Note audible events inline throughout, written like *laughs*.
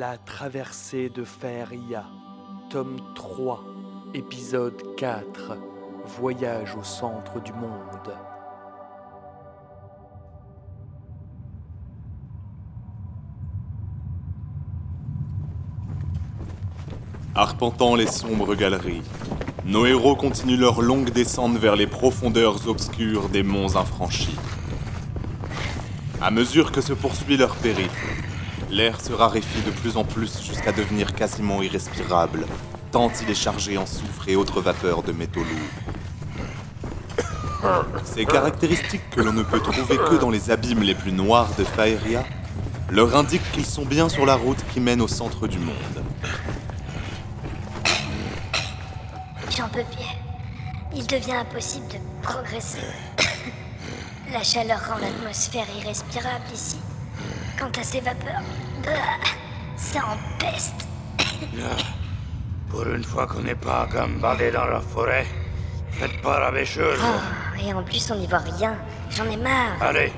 La traversée de Faeria, tome 3, épisode 4, Voyage au centre du monde. Arpentant les sombres galeries, nos héros continuent leur longue descente vers les profondeurs obscures des monts infranchis. À mesure que se poursuit leur périple, l'air se raréfie de plus en plus jusqu'à devenir quasiment irrespirable, tant il est chargé en soufre et autres vapeurs de métaux lourds. Ces caractéristiques que l'on ne peut trouver que dans les abîmes les plus noirs de Faeria leur indiquent qu'ils sont bien sur la route qui mène au centre du monde. J'en peux plus. Il devient impossible de progresser. La chaleur rend l'atmosphère irrespirable ici. Quant à ces vapeurs, bah, ça empeste. Pour une fois qu'on n'est pas gambadé dans la forêt, faites pas la bêcheuse. Oh, et en plus, on n'y voit rien. J'en ai marre. Allez,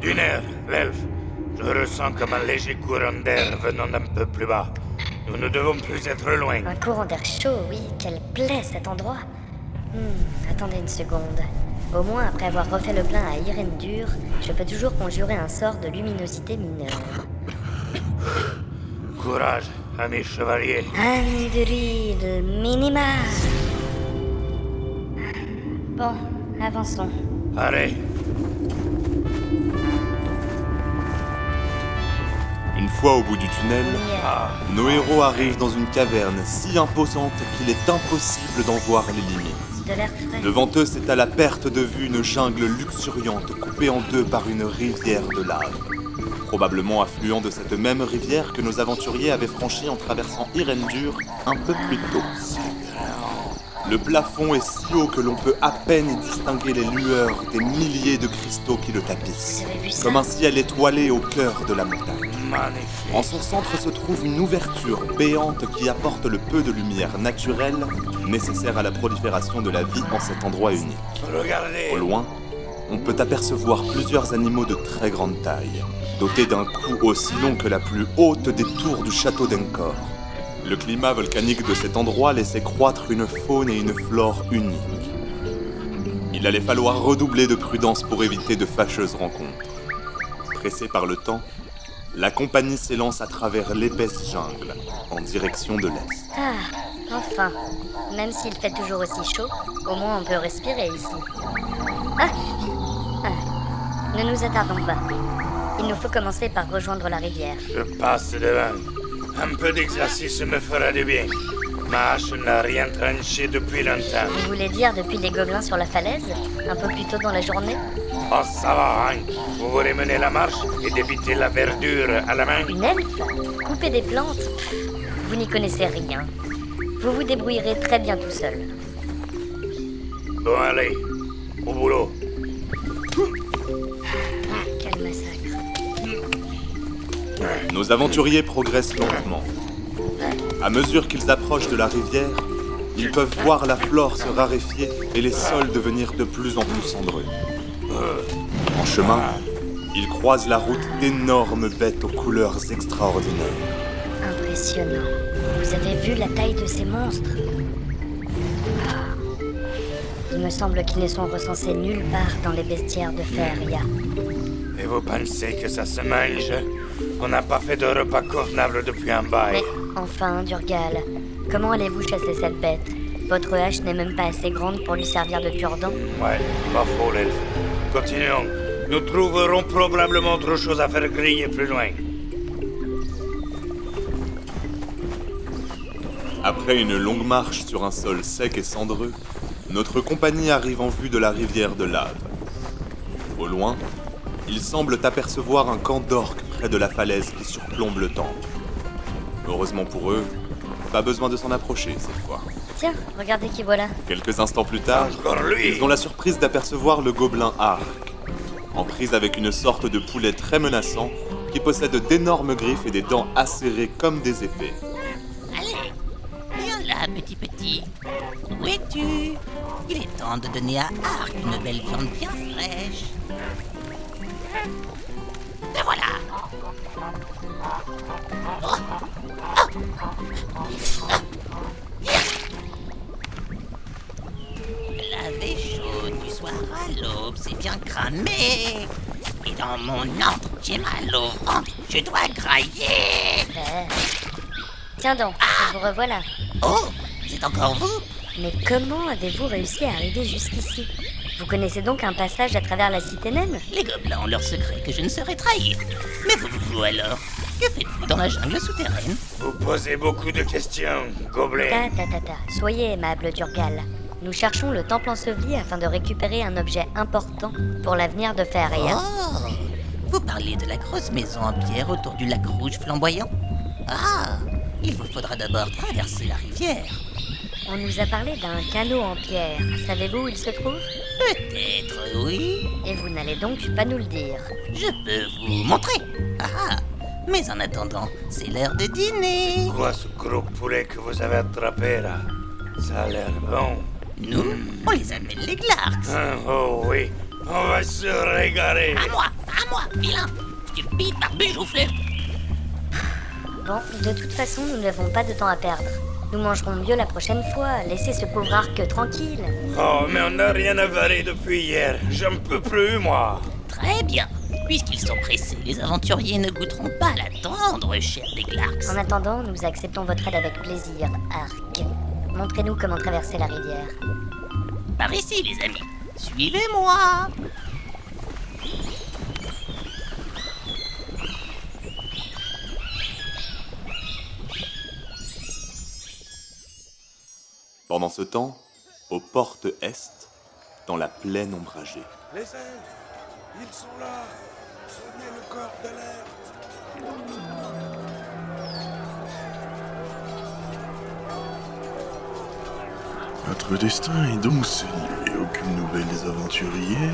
d'une heure, l'elfe. Je ressens comme un léger courant d'air venant d'un peu plus bas. Nous ne devons plus être loin. Un courant d'air chaud, oui. Quelle plaie cet endroit. Hmm, attendez une seconde. Au moins, après avoir refait le plein à Irendur, je peux toujours conjurer un sort de luminosité mineure. Courage, amis chevaliers. Anduril minima. Bon, avançons. Allez, Une fois au bout du tunnel, ah, nos héros arrivent dans une caverne si imposante qu'il est impossible d'en voir les limites. Devant eux c'est à la perte de vue une jungle luxuriante coupée en deux par une rivière de lave. Probablement affluent de cette même rivière que nos aventuriers avaient franchi en traversant Irendur un peu plus tôt. Le plafond est si haut que l'on peut à peine y distinguer les lueurs des milliers de cristaux qui le tapissent, comme un ciel étoilé au cœur de la montagne. magnifique. En son centre se trouve une ouverture béante qui apporte le peu de lumière naturelle nécessaire à la prolifération de la vie en cet endroit unique. Regardez. Au loin, on peut apercevoir plusieurs animaux de très grande taille, dotés d'un cou aussi long que la plus haute des tours du château d'Encor. Le climat volcanique de cet endroit laissait croître une faune et une flore uniques. Il allait falloir redoubler de prudence pour éviter de fâcheuses rencontres. Pressé par le temps, la compagnie s'élance à travers l'épaisse jungle, en direction de l'est. Ah, enfin. Même s'il fait toujours aussi chaud, au moins on peut respirer ici. Ah Ah. Ne nous attardons pas. Il nous faut commencer par rejoindre la rivière. Je passe devant. Un peu d'exercice me fera du bien. Ma hache n'a rien tranché depuis longtemps. Vous voulez dire depuis les gobelins sur la falaise? Un peu plus tôt dans la journée? Oh, ça va, hein. Vous voulez mener la marche et débiter la verdure à la main? Une elfe? Couper des plantes? Vous n'y connaissez rien. Vous vous débrouillerez très bien tout seul. Bon, allez. Au boulot. Nos aventuriers progressent lentement. À mesure qu'ils approchent de la rivière, ils peuvent voir la flore se raréfier et les sols devenir de plus en plus cendreux. En chemin, ils croisent la route d'énormes bêtes aux couleurs extraordinaires. Impressionnant. Vous avez vu la taille de ces monstres? Ah. Il me semble qu'ils ne sont recensés nulle part dans les bestiaires de Feria. Et vous pensez que ça se mange? On n'a pas fait de repas convenable depuis un bail. Mais enfin, Durgal, comment allez-vous chasser cette bête? Votre hache n'est même pas assez grande pour lui servir de cure-dent. Ouais, pas faux, l'elfe. Continuons. Nous trouverons probablement autre chose à faire griller plus loin. Après une longue marche sur un sol sec et cendreux, notre compagnie arrive en vue de la rivière de lave. Au loin, ils semblent apercevoir un camp d'orques près de la falaise qui surplombe le temple. Heureusement pour eux, pas besoin de s'en approcher cette fois. Tiens, regardez qui voilà. Quelques instants plus tard, ils ont la surprise d'apercevoir le gobelin Arc, en prise avec une sorte de poulet très menaçant qui possède d'énormes griffes et des dents acérées comme des épées. Allez, viens là, petit petit. Où es-tu? Il est temps de donner à Arc une belle viande bien fraîche. Te voilà. Oh, Laver chaud du soir à l'aube, c'est bien cramé. Et dans mon antre, j'ai mal au ventre, je dois grailler. Euh, Tiens donc, vous revoilà. Oh, c'est encore vous? Mais comment avez-vous réussi à arriver jusqu'ici? Vous connaissez donc un passage à travers la cité naine Les gobelins ont leur secret que je ne saurais trahir. Mais vous, vous alors Que faites-vous dans la jungle souterraine Vous posez beaucoup de questions, gobelin. Ta ta ta ta, soyez aimable Durgal. Nous cherchons le temple enseveli afin de récupérer un objet important pour l'avenir de Feria. Oh Vous parlez de la grosse maison en pierre autour du lac rouge flamboyant Ah Il vous faudra d'abord traverser la rivière. On nous a parlé d'un canot en pierre. Savez-vous où il se trouve? Peut-être, oui. Et vous n'allez donc pas nous le dire. Je peux vous montrer. Ah Mais en attendant, c'est l'heure de dîner. Quoi ce gros poulet que vous avez attrapé là? Ça a l'air bon. Nous, on les appelle les Glarks. Ah, oh oui, on va se régaler. À moi, à moi, vilain Stupide barbu joufflu Bon, de toute façon, nous n'avons pas de temps à perdre. Nous mangerons mieux la prochaine fois. Laissez ce pauvre arc tranquille. Oh, mais on n'a rien avalé depuis hier. J'en peux plus, moi. Très bien. Puisqu'ils sont pressés, les aventuriers ne goûteront pas à l'attendre, cher des Glarks. En attendant, nous acceptons votre aide avec plaisir, Arc. Montrez-nous comment traverser la rivière. Par ici, les amis. Suivez-moi. Pendant ce temps, aux portes est, dans la plaine ombragée. Les elfes, ils sont là. Sonnez le corps d'alerte. Notre destin est donc scellé. Aucune nouvelle des aventuriers.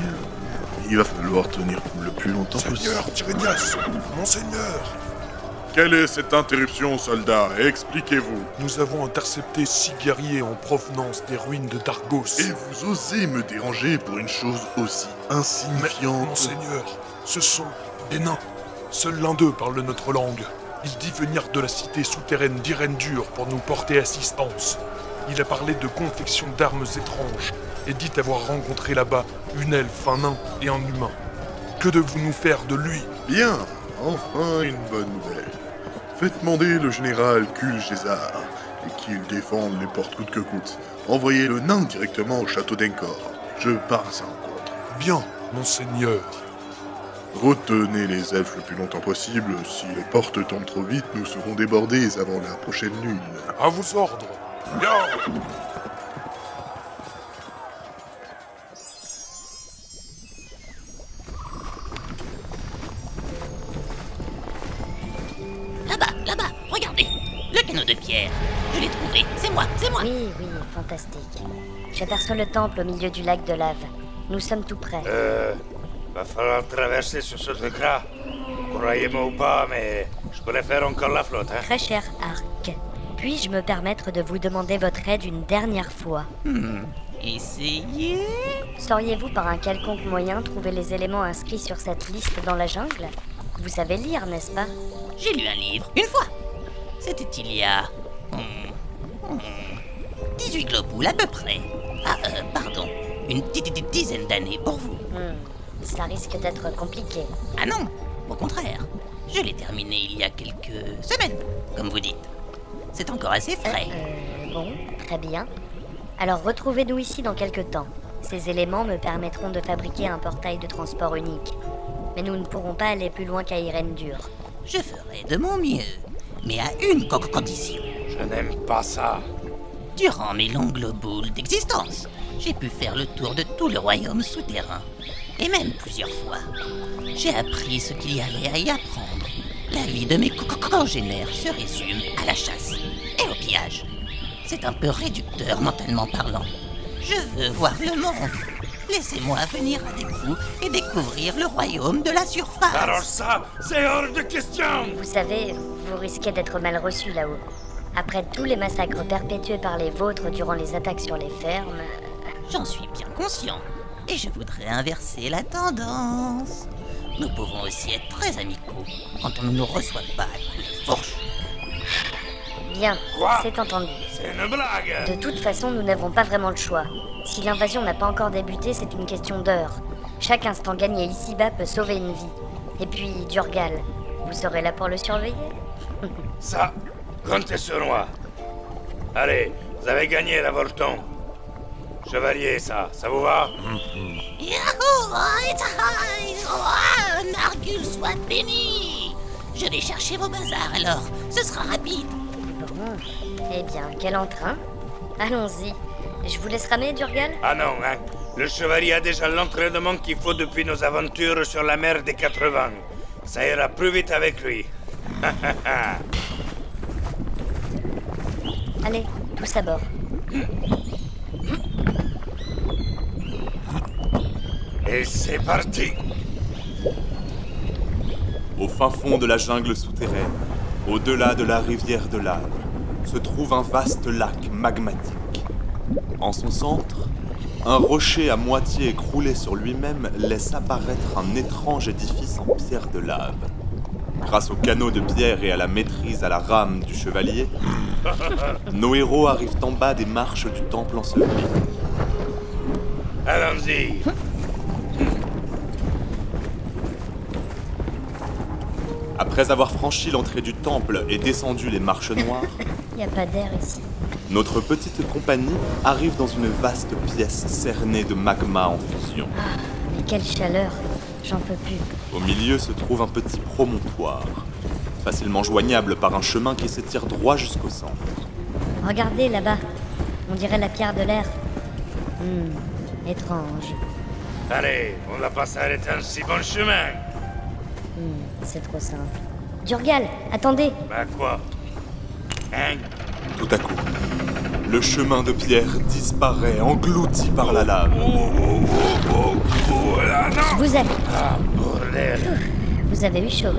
Il va falloir tenir le plus longtemps possible. Seigneur Tirenias, monseigneur, Quelle est cette interruption, soldat Expliquez-vous. nous avons intercepté six guerriers en provenance des ruines de Dargos. Et vous osez me déranger pour une chose aussi Mais, insignifiante monseigneur, ce sont des nains. Seul l'un d'eux parle notre langue. Il dit venir de la cité souterraine d'Irendur pour nous porter assistance. Il a parlé de confection d'armes étranges et dit avoir rencontré là-bas une elfe, un nain et un humain. Que devons nous faire de lui? Bien, enfin une bonne nouvelle. Faites demander le général Kul Gézar et qu'il défende les portes coûte que coûte. Envoyez le nain directement au château d'Encor. Je pars à sa rencontre. Bien, monseigneur. Retenez les elfes le plus longtemps possible. Si les portes tombent trop vite, nous serons débordés avant la prochaine lune. À vos ordres. Bien. J'aperçois le temple au milieu du lac de lave. Nous sommes tout près. Euh, va falloir traverser sur ce truc-là. Croyez-moi ou pas, mais je préfère encore la flotte, hein. Très cher Arc. Puis-je me permettre de vous demander votre aide une dernière fois? Essayez. Sauriez-vous par un quelconque moyen trouver les éléments inscrits sur cette liste dans la jungle? Vous savez lire, n'est-ce pas? J'ai lu un livre, une fois. C'était il y a... hmm, hmm, 18 globoules à peu près. Ah, euh, pardon. Une di- dizaine d'années pour vous. Hmm, Ça risque d'être compliqué. Ah non, au contraire. Je l'ai terminé il y a quelques semaines, comme vous dites. C'est encore assez frais. Euh, bon, très bien. Alors retrouvez-nous ici dans quelques temps. Ces éléments me permettront de fabriquer un portail de transport unique. Mais nous ne pourrons pas aller plus loin qu'à Irendur. Je ferai de mon mieux, mais à une co- condition. Je n'aime pas ça. Durant mes longues boules d'existence, j'ai pu faire le tour de tout le royaume souterrain, et même plusieurs fois. J'ai appris ce qu'il y avait à y apprendre. La vie de mes co- co- congénères se résume à la chasse et au pillage. C'est un peu réducteur mentalement parlant. Je veux voir le monde. Laissez-moi venir avec vous et découvrir le royaume de la surface. Alors ça, c'est hors de question. Vous savez, vous risquez d'être mal reçu là-haut. Après tous les massacres perpétués par les vôtres durant les attaques sur les fermes, J'en suis bien conscient. Et je voudrais inverser la tendance. Nous pouvons aussi être très amicaux quand on ne nous reçoit pas à coups de fourche. Bien, Quoi c'est entendu. C'est une blague De toute façon, nous n'avons pas vraiment le choix. Si l'invasion n'a pas encore débuté, c'est une question d'heures. Chaque instant gagné ici-bas peut sauver une vie. Et puis, Durgal, vous serez là pour le surveiller? Ça, comptez sur moi. Allez, vous avez gagné la Volton. Chevalier, ça, ça vous va? Yahoo Oh, Nargul soit béni Je vais chercher vos bazars alors, ce sera rapide. Bon. Eh bien, quel entrain Allons-y. Je vous laisse ramer, Durgal Ah non, hein. Le chevalier a déjà l'entraînement qu'il faut depuis nos aventures sur la mer des 80. Ça ira plus vite avec lui. *laughs* Allez, tous à bord. Et c'est parti Au fin fond de la jungle souterraine, au-delà de la rivière de lave, se trouve un vaste lac magmatique. En son centre, un rocher à moitié écroulé sur lui-même laisse apparaître un étrange édifice en pierre de lave. Grâce au canot de pierre et à la maîtrise à la rame du chevalier, *laughs* nos héros arrivent en bas des marches du temple enseveli. Allons-y Après avoir franchi l'entrée du temple et descendu les marches *laughs* noires, Y a pas d'air ici. Notre petite compagnie arrive dans une vaste pièce cernée de magma en fusion. Mais quelle chaleur J'en peux plus. Au milieu se trouve un petit promontoire, facilement joignable par un chemin qui s'étire droit jusqu'au centre. Regardez là-bas. On dirait la pierre de l'air. Hmm, étrange. Allez, on va pas s'arrêter un si bon chemin Hmm, c'est trop simple. Durgal, attendez Bah quoi? Hein? Tout à coup, le chemin de pierre disparaît, englouti par la lave. Voilà, non Je vous aime. Ah, bordel Vous avez eu chaud.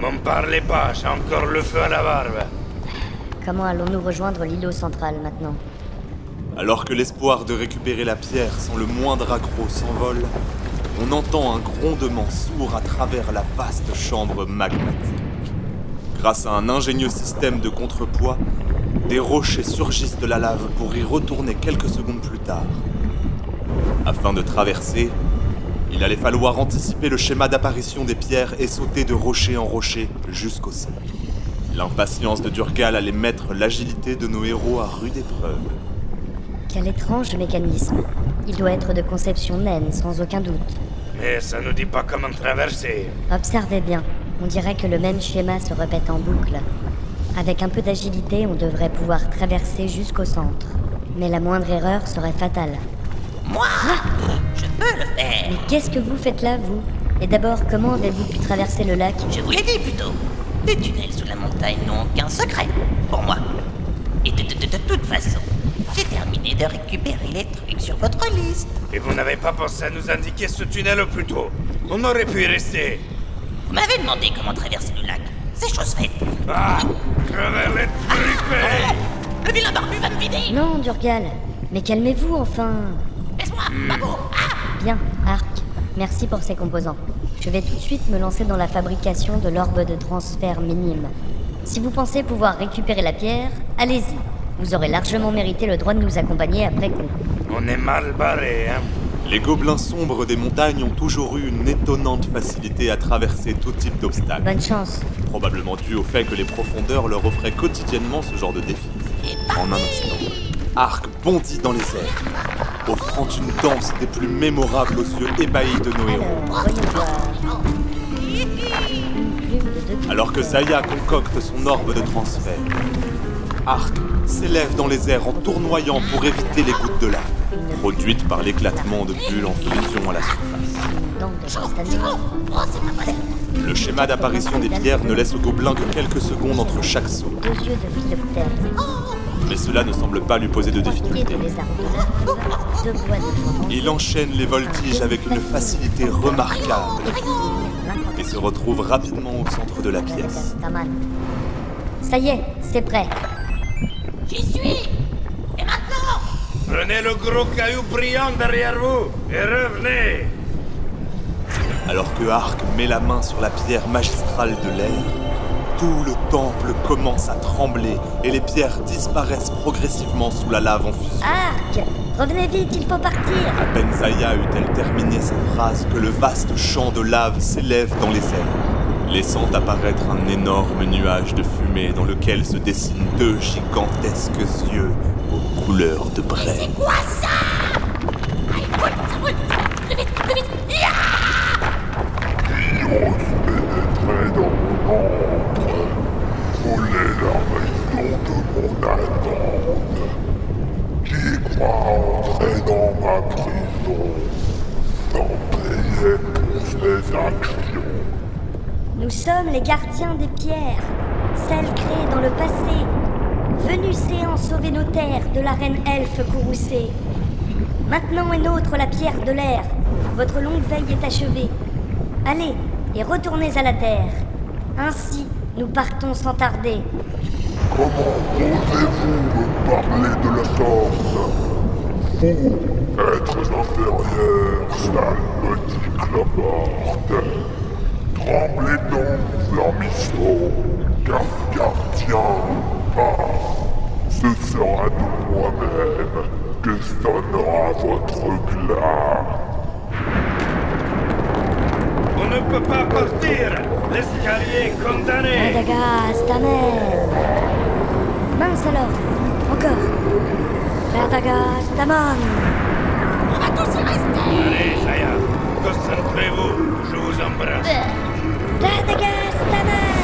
M'en parlez pas, j'ai encore le feu à la barbe. Comment allons-nous rejoindre l'îlot central maintenant Alors que l'espoir de récupérer la pierre sans le moindre accroc s'envole, on entend un grondement sourd à travers la vaste chambre magmatique. Grâce à un ingénieux système de contrepoids, des rochers surgissent de la lave pour y retourner quelques secondes plus tard. Afin de traverser, il allait falloir anticiper le schéma d'apparition des pierres et sauter de rocher en rocher jusqu'au centre. L'impatience de Durgal allait mettre l'agilité de nos héros à rude épreuve. Quel étrange mécanisme. Il doit être de conception naine, sans aucun doute. Mais ça nous dit pas comment traverser. Observez bien. On dirait que le même schéma se répète en boucle. Avec un peu d'agilité, on devrait pouvoir traverser jusqu'au centre. Mais la moindre erreur serait fatale. Moi Je peux le faire Mais qu'est-ce que vous faites là, vous? Et d'abord, comment avez-vous pu traverser le lac? Je vous l'ai dit plutôt. Les tunnels sous la montagne n'ont aucun secret pour moi. Et de, de- de- de toute façon, j'ai terminé de récupérer les trucs sur votre liste. Et vous n'avez pas pensé à nous indiquer ce tunnel plus tôt? On aurait pu y rester. Vous m'avez demandé comment traverser le lac. C'est chose faite. Ah Le vilain barbu va me vider Non, Durgal. Mais calmez-vous, enfin. Laisse-moi, Babo Ah Bien, Arc. Merci pour ces composants. Je vais tout de suite me lancer dans la fabrication de l'orbe de transfert minime. Si vous pensez pouvoir récupérer la pierre, allez-y. Vous aurez largement mérité le droit de nous accompagner après coup. On est mal barré, hein Les gobelins sombres des montagnes ont toujours eu une étonnante facilité à traverser tout type d'obstacles. Bonne chance. Probablement dû au fait que les profondeurs leur offraient quotidiennement ce genre de défi. En un instant, Arc bondit dans les airs, offrant une danse des plus mémorables aux yeux ébahis de nos héros. Alors, que Zaya concocte son orbe de transfert, Arc s'élève dans les airs en tournoyant pour éviter les gouttes de lave, produites par l'éclatement de bulles en fusion à la surface. Le schéma d'apparition des pierres ne laisse au gobelin que quelques secondes entre chaque saut, mais cela ne semble pas lui poser de difficulté. Il enchaîne les voltiges avec une facilité remarquable et se retrouve rapidement au centre de la pièce. Ça y est, c'est prêt. J'y suis Prenez le gros caillou brillant derrière vous et revenez Alors que Arc met la main sur la pierre magistrale de l'air, Tout le temple commence à trembler et les pierres disparaissent progressivement sous la lave en fusion. Arc Revenez vite, il faut partir À peine Zaya eut-elle terminé sa phrase que le vaste champ de lave s'élève dans les airs, laissant apparaître un énorme nuage de fumée dans lequel se dessinent deux gigantesques yeux aux couleurs de braise. Quoi ça Aïe, roule, ça roule, ça roule, plus vite, plus vite Ya pénétrer dans mon ombre, voler la maison de mon attente. Qui croit entrer dans ma prison sans payer pour ses actions Nous sommes les gardiens des pierres, celles créées dans le passé, venus séants sauver nos terres de la courroucée. Maintenant est nôtre la pierre de l'air, votre longue veille est achevée. Allez, et retournez à la terre. Ainsi, nous partons sans tarder. Comment osez-vous me parler de la sorte? Vous, êtres inférieurs, sale petit clamarte Tremblez donc, Flamisseau, car gardien pas. Ce sera de moi-même que sonnera votre glas. On ne peut pas partir. L'escalier est condamné. Radagast, ta mère Mince alors Encore. Radagast, ta On va tous y rester. Allez, Saya Concentrez-vous, je vous embrasse. Radagast, ta